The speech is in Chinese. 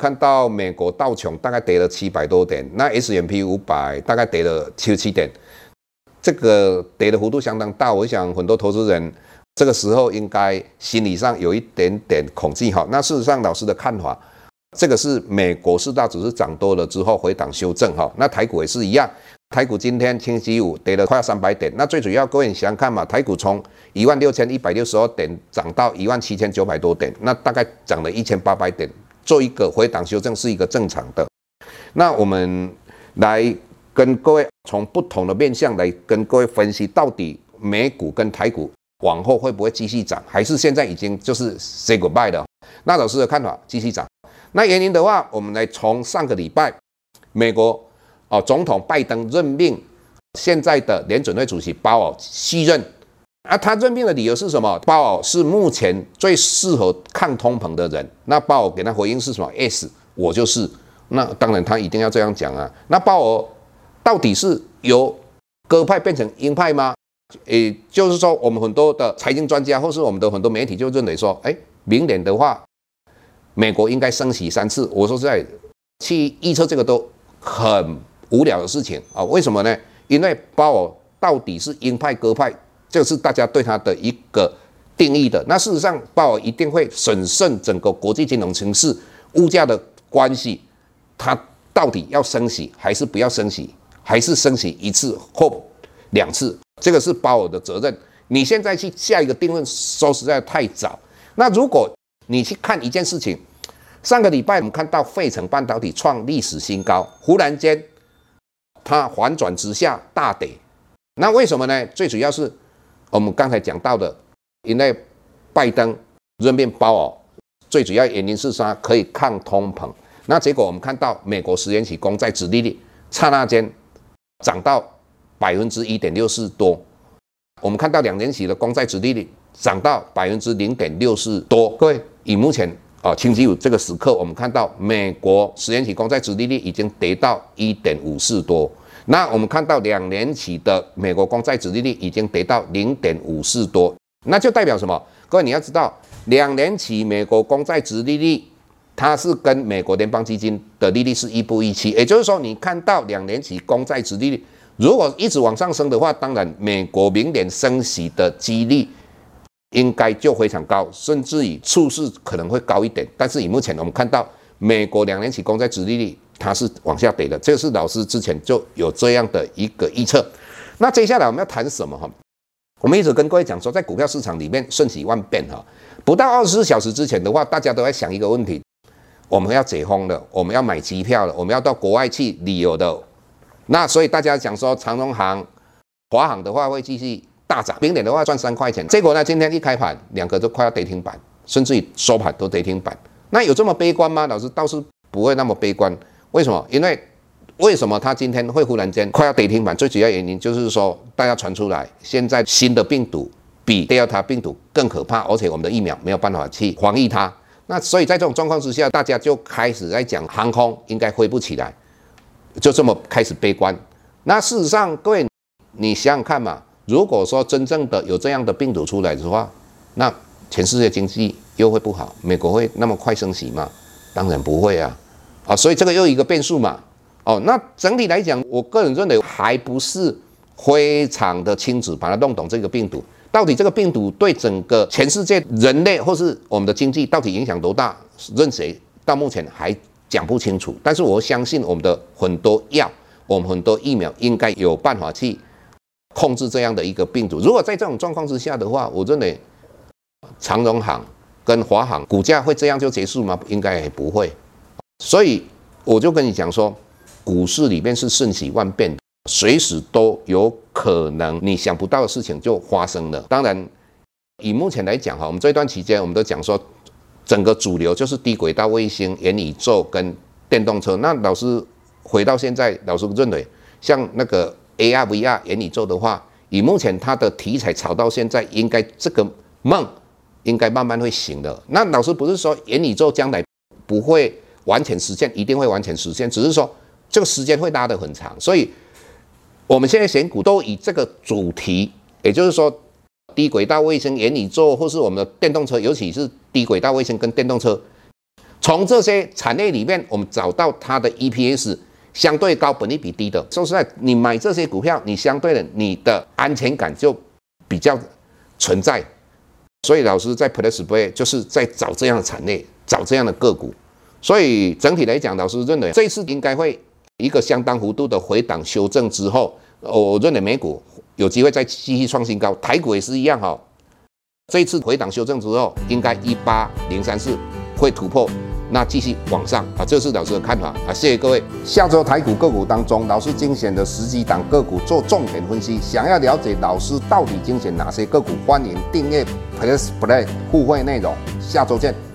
看到美国道琼大概跌了七百多点，那 S M P 五百大概跌了七十七点，这个跌的幅度相当大。我想很多投资人这个时候应该心理上有一点点恐惧哈。那事实上，老师的看法，这个是美国四大指数涨多了之后回档修正哈。那台股也是一样，台股今天星期五跌了快要三百点。那最主要各位你想想看嘛，台股从一万六千一百六十二点涨到一万七千九百多点，那大概涨了一千八百点。做一个回档修正是一个正常的，那我们来跟各位从不同的面向来跟各位分析，到底美股跟台股往后会不会继续涨，还是现在已经就是 say goodbye 的？那老师的看法继续涨。那原因的话，我们来从上个礼拜美国哦总统拜登任命现在的联准会主席鲍尔续任。啊，他任命的理由是什么？鲍尔是目前最适合抗通膨的人。那鲍尔给他回应是什么？S，我就是。那当然他一定要这样讲啊。那鲍尔到底是由鸽派变成鹰派吗？也就是说，我们很多的财经专家或是我们的很多媒体就认为说，哎，明年的话，美国应该升息三次。我说实在，去预测这个都很无聊的事情啊。为什么呢？因为鲍尔到底是鹰派鸽派？这是大家对他的一个定义的。那事实上，鲍尔一定会审慎整个国际金融形势、物价的关系，他到底要升息还是不要升息，还是升息一次或两次？这个是鲍尔的责任。你现在去下一个定论，说实在太早。那如果你去看一件事情，上个礼拜我们看到费城半导体创历史新高，忽然间它反转直下大跌，那为什么呢？最主要是。我们刚才讲到的，因为拜登任命鲍尔，最主要原因是说可以抗通膨。那结果我们看到美国十年期公债殖利率刹那间涨到百分之一点六四多，我们看到两年期的公债殖利率涨到百分之零点六四多。各位，以目前啊星期五这个时刻，我们看到美国十年期公债殖利率已经跌到一点五四多。那我们看到两年期的美国公债殖利率已经跌到零点五四多，那就代表什么？各位你要知道，两年期美国公债殖利率它是跟美国联邦基金的利率是一步一期，也就是说，你看到两年期公债殖利率如果一直往上升的话，当然美国明年升息的几率应该就非常高，甚至于处势可能会高一点。但是以目前我们看到美国两年期公债殖利率。它是往下跌的，这是老师之前就有这样的一个预测。那接下来我们要谈什么哈？我们一直跟各位讲说，在股票市场里面瞬息万变哈。不到二十四小时之前的话，大家都在想一个问题：我们要解封了，我们要买机票了，我们要到国外去旅游的。那所以大家讲说，长荣行、华航的话会继续大涨，冰点的话赚三块钱。结果呢，今天一开盘，两个都快要跌停板，甚至于收盘都跌停板。那有这么悲观吗？老师倒是不会那么悲观。为什么？因为为什么它今天会忽然间快要跌停板？最主要原因就是说，大家传出来，现在新的病毒比 Delta 病毒更可怕，而且我们的疫苗没有办法去防御它。那所以在这种状况之下，大家就开始在讲航空应该恢复起来，就这么开始悲观。那事实上，各位你想想看嘛，如果说真正的有这样的病毒出来的话，那全世界经济又会不好，美国会那么快升息吗？当然不会啊。啊，所以这个又一个变数嘛，哦，那整体来讲，我个人认为还不是非常的清楚，把它弄懂这个病毒到底这个病毒对整个全世界人类或是我们的经济到底影响多大，任谁到目前还讲不清楚。但是我相信我们的很多药，我们很多疫苗应该有办法去控制这样的一个病毒。如果在这种状况之下的话，我认为长荣航跟华航股价会这样就结束吗？应该也不会。所以我就跟你讲说，股市里面是瞬息万变，随时都有可能你想不到的事情就发生了。当然，以目前来讲哈，我们这一段期间我们都讲说，整个主流就是低轨道卫星、元宇宙跟电动车。那老师回到现在，老师认为像那个 AR、VR、元宇宙的话，以目前它的题材炒到现在，应该这个梦应该慢慢会醒的。那老师不是说元宇宙将来不会。完全实现，一定会完全实现，只是说这个时间会拉得很长，所以我们现在选股都以这个主题，也就是说低轨道卫星、元宇宙，或是我们的电动车，尤其是低轨道卫星跟电动车，从这些产业里面，我们找到它的 EPS 相对高、本利比低的。说实在，你买这些股票，你相对的你的安全感就比较存在。所以老师在 Plus Play 就是在找这样的产业，找这样的个股。所以整体来讲，老师认为这次应该会一个相当幅度的回档修正之后，我认为美股有机会再继续创新高，台股也是一样哈。这次回档修正之后，应该一八零三四会突破，那继续往上啊，这是老师的看法啊。谢谢各位。下周台股个股当中，老师精选的十几档个股做重点分析。想要了解老师到底精选哪些个股，欢迎订阅 Plus Play 互惠内容。下周见。